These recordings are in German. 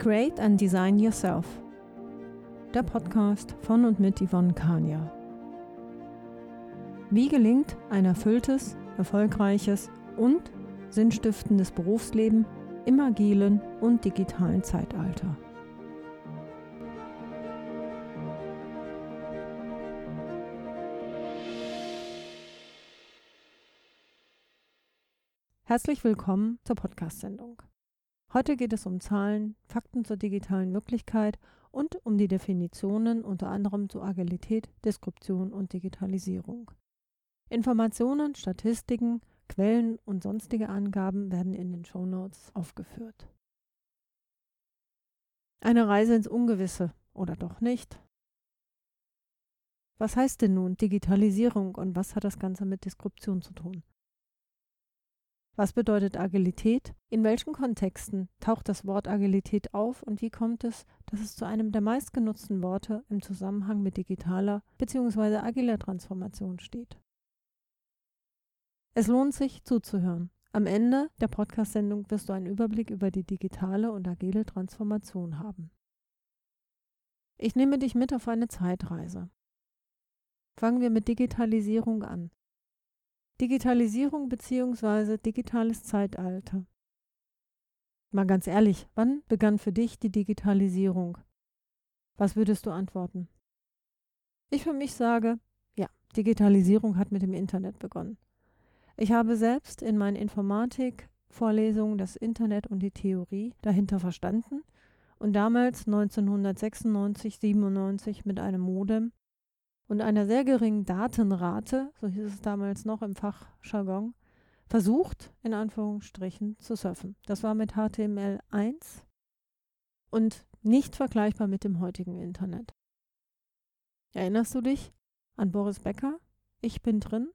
Create and Design Yourself. Der Podcast von und mit Yvonne Kania. Wie gelingt ein erfülltes, erfolgreiches und sinnstiftendes Berufsleben im agilen und digitalen Zeitalter? Herzlich willkommen zur Podcast-Sendung. Heute geht es um Zahlen, Fakten zur digitalen Wirklichkeit und um die Definitionen unter anderem zu Agilität, Deskription und Digitalisierung. Informationen, Statistiken, Quellen und sonstige Angaben werden in den Shownotes aufgeführt. Eine Reise ins Ungewisse oder doch nicht? Was heißt denn nun Digitalisierung und was hat das Ganze mit Deskription zu tun? Was bedeutet Agilität? In welchen Kontexten taucht das Wort Agilität auf und wie kommt es, dass es zu einem der meistgenutzten Worte im Zusammenhang mit digitaler bzw. agiler Transformation steht? Es lohnt sich zuzuhören. Am Ende der Podcast-Sendung wirst du einen Überblick über die digitale und agile Transformation haben. Ich nehme dich mit auf eine Zeitreise. Fangen wir mit Digitalisierung an. Digitalisierung bzw. digitales Zeitalter. Mal ganz ehrlich, wann begann für dich die Digitalisierung? Was würdest du antworten? Ich für mich sage, ja, Digitalisierung hat mit dem Internet begonnen. Ich habe selbst in meinen Informatik-Vorlesungen das Internet und die Theorie dahinter verstanden und damals 1996, 97 mit einem Modem und einer sehr geringen Datenrate, so hieß es damals noch im Fachjargon, versucht, in Anführungsstrichen, zu surfen. Das war mit HTML1 und nicht vergleichbar mit dem heutigen Internet. Erinnerst du dich an Boris Becker? Ich bin drin?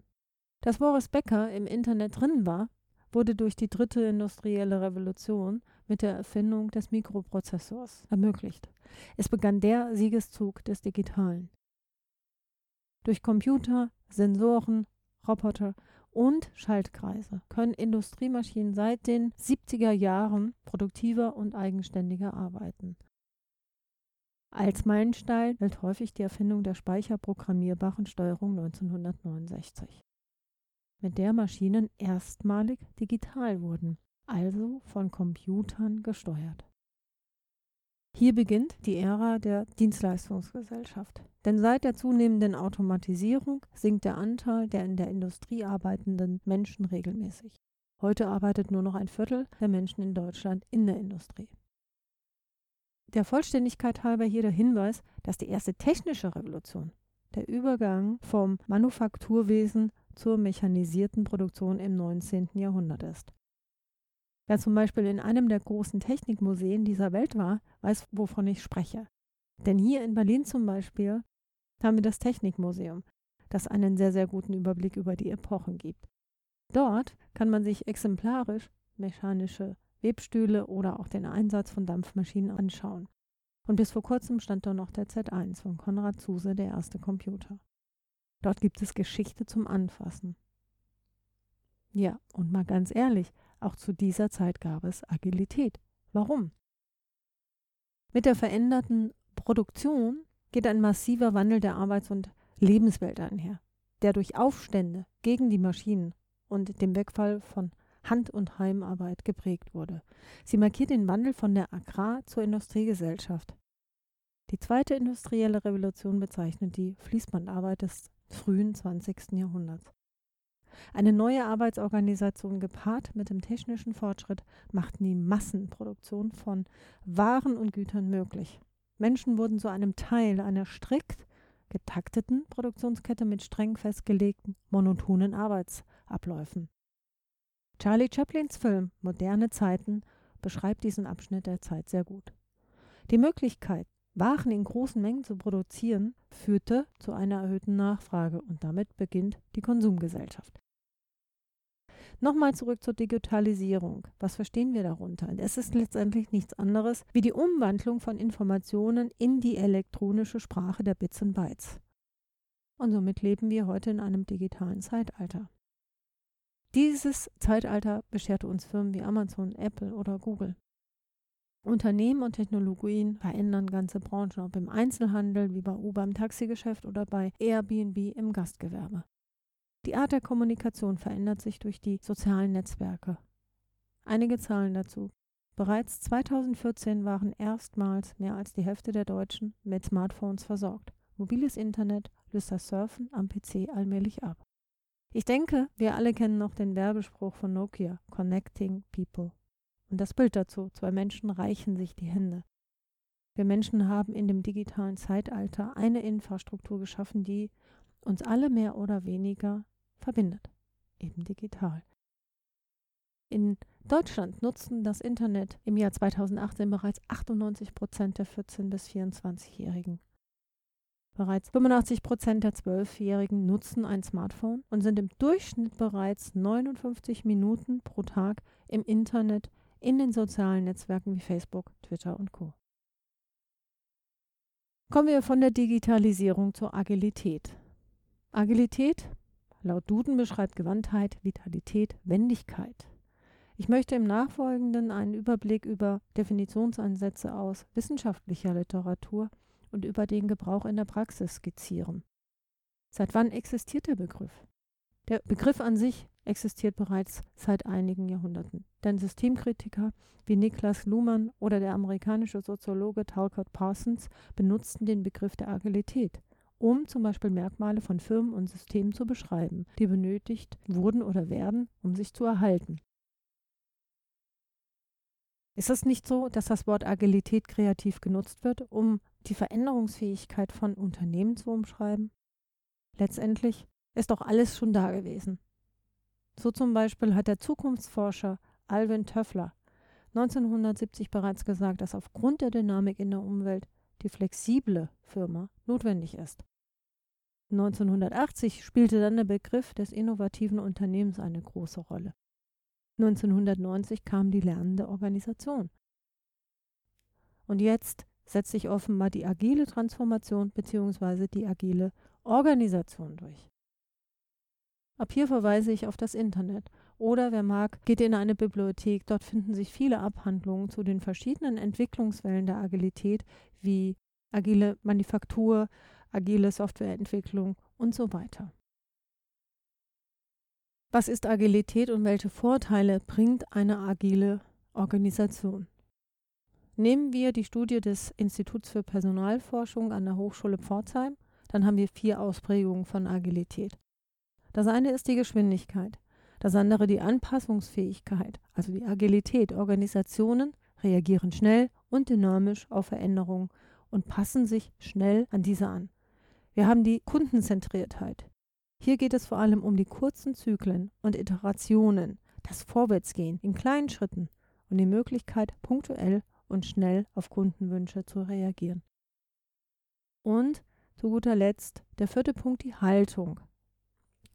Dass Boris Becker im Internet drin war, wurde durch die dritte industrielle Revolution mit der Erfindung des Mikroprozessors ermöglicht. Es begann der Siegeszug des Digitalen. Durch Computer, Sensoren, Roboter und Schaltkreise können Industriemaschinen seit den 70er Jahren produktiver und eigenständiger arbeiten. Als Meilenstein gilt häufig die Erfindung der speicherprogrammierbaren Steuerung 1969, mit der Maschinen erstmalig digital wurden, also von Computern gesteuert. Hier beginnt die Ära der Dienstleistungsgesellschaft. Denn seit der zunehmenden Automatisierung sinkt der Anteil der in der Industrie arbeitenden Menschen regelmäßig. Heute arbeitet nur noch ein Viertel der Menschen in Deutschland in der Industrie. Der Vollständigkeit halber hier der Hinweis, dass die erste technische Revolution, der Übergang vom Manufakturwesen zur mechanisierten Produktion im 19. Jahrhundert ist. Wer zum Beispiel in einem der großen Technikmuseen dieser Welt war, weiß, wovon ich spreche. Denn hier in Berlin zum Beispiel haben wir das Technikmuseum, das einen sehr, sehr guten Überblick über die Epochen gibt. Dort kann man sich exemplarisch mechanische Webstühle oder auch den Einsatz von Dampfmaschinen anschauen. Und bis vor kurzem stand dort noch der Z1 von Konrad Zuse, der erste Computer. Dort gibt es Geschichte zum Anfassen. Ja, und mal ganz ehrlich, auch zu dieser Zeit gab es Agilität. Warum? Mit der veränderten Produktion geht ein massiver Wandel der Arbeits- und Lebenswelt einher, der durch Aufstände gegen die Maschinen und dem Wegfall von Hand- und Heimarbeit geprägt wurde. Sie markiert den Wandel von der Agrar- zur Industriegesellschaft. Die zweite industrielle Revolution bezeichnet die Fließbandarbeit des frühen 20. Jahrhunderts. Eine neue Arbeitsorganisation gepaart mit dem technischen Fortschritt machten die Massenproduktion von Waren und Gütern möglich. Menschen wurden zu einem Teil einer strikt getakteten Produktionskette mit streng festgelegten, monotonen Arbeitsabläufen. Charlie Chaplins Film Moderne Zeiten beschreibt diesen Abschnitt der Zeit sehr gut. Die Möglichkeit, waren in großen Mengen zu produzieren, führte zu einer erhöhten Nachfrage und damit beginnt die Konsumgesellschaft. Nochmal zurück zur Digitalisierung. Was verstehen wir darunter? Es ist letztendlich nichts anderes wie die Umwandlung von Informationen in die elektronische Sprache der Bits und Bytes. Und somit leben wir heute in einem digitalen Zeitalter. Dieses Zeitalter bescherte uns Firmen wie Amazon, Apple oder Google. Unternehmen und Technologien verändern ganze Branchen, ob im Einzelhandel, wie bei Uber im Taxigeschäft oder bei Airbnb im Gastgewerbe. Die Art der Kommunikation verändert sich durch die sozialen Netzwerke. Einige Zahlen dazu. Bereits 2014 waren erstmals mehr als die Hälfte der Deutschen mit Smartphones versorgt. Mobiles Internet löst das Surfen am PC allmählich ab. Ich denke, wir alle kennen noch den Werbespruch von Nokia, Connecting People. Und das Bild dazu, zwei Menschen reichen sich die Hände. Wir Menschen haben in dem digitalen Zeitalter eine Infrastruktur geschaffen, die uns alle mehr oder weniger verbindet, eben digital. In Deutschland nutzten das Internet im Jahr 2018 bereits 98 Prozent der 14- bis 24-Jährigen. Bereits 85 Prozent der Zwölfjährigen nutzen ein Smartphone und sind im Durchschnitt bereits 59 Minuten pro Tag im Internet in den sozialen Netzwerken wie Facebook, Twitter und Co. Kommen wir von der Digitalisierung zur Agilität. Agilität laut Duden beschreibt Gewandtheit, Vitalität, Wendigkeit. Ich möchte im Nachfolgenden einen Überblick über Definitionsansätze aus wissenschaftlicher Literatur und über den Gebrauch in der Praxis skizzieren. Seit wann existiert der Begriff? Der Begriff an sich existiert bereits seit einigen Jahrhunderten. Denn Systemkritiker wie Niklas Luhmann oder der amerikanische Soziologe Talcott Parsons benutzten den Begriff der Agilität, um zum Beispiel Merkmale von Firmen und Systemen zu beschreiben, die benötigt wurden oder werden, um sich zu erhalten. Ist es nicht so, dass das Wort Agilität kreativ genutzt wird, um die Veränderungsfähigkeit von Unternehmen zu umschreiben? Letztendlich ist doch alles schon da gewesen. So zum Beispiel hat der Zukunftsforscher Alvin Töffler 1970 bereits gesagt, dass aufgrund der Dynamik in der Umwelt die flexible Firma notwendig ist. 1980 spielte dann der Begriff des innovativen Unternehmens eine große Rolle. 1990 kam die lernende Organisation. Und jetzt setzt sich offenbar die agile Transformation bzw. die agile Organisation durch. Ab hier verweise ich auf das Internet. Oder wer mag, geht in eine Bibliothek. Dort finden sich viele Abhandlungen zu den verschiedenen Entwicklungswellen der Agilität, wie agile Manufaktur, agile Softwareentwicklung und so weiter. Was ist Agilität und welche Vorteile bringt eine agile Organisation? Nehmen wir die Studie des Instituts für Personalforschung an der Hochschule Pforzheim, dann haben wir vier Ausprägungen von Agilität. Das eine ist die Geschwindigkeit, das andere die Anpassungsfähigkeit, also die Agilität. Organisationen reagieren schnell und dynamisch auf Veränderungen und passen sich schnell an diese an. Wir haben die Kundenzentriertheit. Hier geht es vor allem um die kurzen Zyklen und Iterationen, das Vorwärtsgehen in kleinen Schritten und die Möglichkeit, punktuell und schnell auf Kundenwünsche zu reagieren. Und zu guter Letzt der vierte Punkt, die Haltung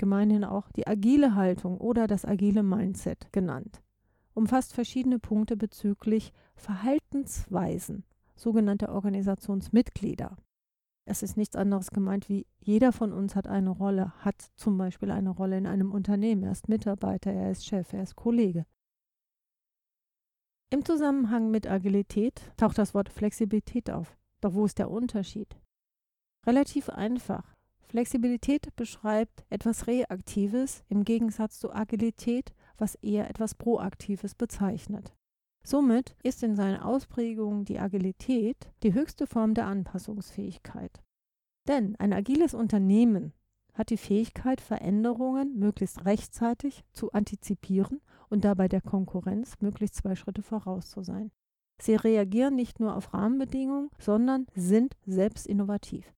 gemeinhin auch die agile Haltung oder das agile Mindset genannt, umfasst verschiedene Punkte bezüglich Verhaltensweisen sogenannter Organisationsmitglieder. Es ist nichts anderes gemeint wie jeder von uns hat eine Rolle, hat zum Beispiel eine Rolle in einem Unternehmen. Er ist Mitarbeiter, er ist Chef, er ist Kollege. Im Zusammenhang mit Agilität taucht das Wort Flexibilität auf. Doch wo ist der Unterschied? Relativ einfach. Flexibilität beschreibt etwas Reaktives im Gegensatz zu Agilität, was eher etwas Proaktives bezeichnet. Somit ist in seiner Ausprägung die Agilität die höchste Form der Anpassungsfähigkeit. Denn ein agiles Unternehmen hat die Fähigkeit, Veränderungen möglichst rechtzeitig zu antizipieren und dabei der Konkurrenz möglichst zwei Schritte voraus zu sein. Sie reagieren nicht nur auf Rahmenbedingungen, sondern sind selbst innovativ.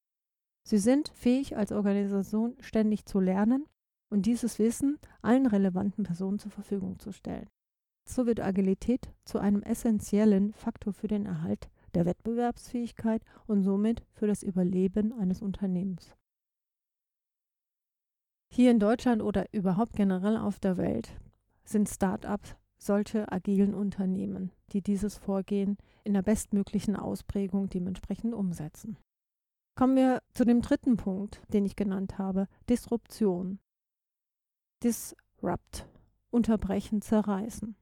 Sie sind fähig, als Organisation ständig zu lernen und dieses Wissen allen relevanten Personen zur Verfügung zu stellen. So wird Agilität zu einem essentiellen Faktor für den Erhalt der Wettbewerbsfähigkeit und somit für das Überleben eines Unternehmens. Hier in Deutschland oder überhaupt generell auf der Welt sind Start-ups solche agilen Unternehmen, die dieses Vorgehen in der bestmöglichen Ausprägung dementsprechend umsetzen. Kommen wir zu dem dritten Punkt, den ich genannt habe, Disruption. Disrupt, unterbrechen, zerreißen.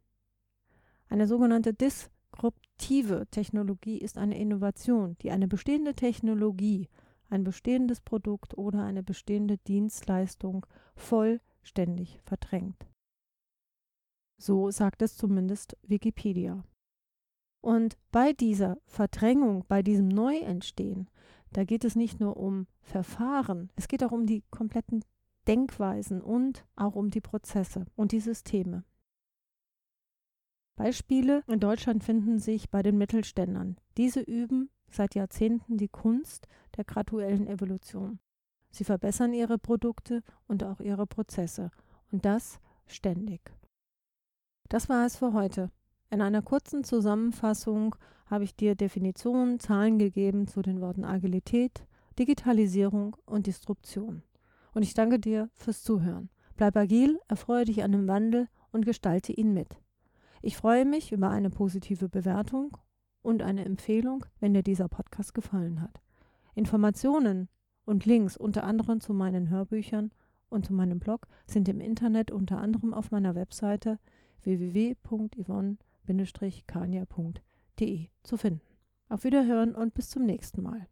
Eine sogenannte disruptive Technologie ist eine Innovation, die eine bestehende Technologie, ein bestehendes Produkt oder eine bestehende Dienstleistung vollständig verdrängt. So sagt es zumindest Wikipedia. Und bei dieser Verdrängung, bei diesem Neuentstehen, da geht es nicht nur um Verfahren, es geht auch um die kompletten Denkweisen und auch um die Prozesse und die Systeme. Beispiele in Deutschland finden sich bei den Mittelständern. Diese üben seit Jahrzehnten die Kunst der graduellen Evolution. Sie verbessern ihre Produkte und auch ihre Prozesse und das ständig. Das war es für heute. In einer kurzen Zusammenfassung habe ich dir Definitionen, Zahlen gegeben zu den Worten Agilität, Digitalisierung und Disruption. Und ich danke dir fürs Zuhören. Bleib agil, erfreue dich an dem Wandel und gestalte ihn mit. Ich freue mich über eine positive Bewertung und eine Empfehlung, wenn dir dieser Podcast gefallen hat. Informationen und Links unter anderem zu meinen Hörbüchern und zu meinem Blog sind im Internet unter anderem auf meiner Webseite www.yvonne-kania.de zu finden. Auf Wiederhören und bis zum nächsten Mal.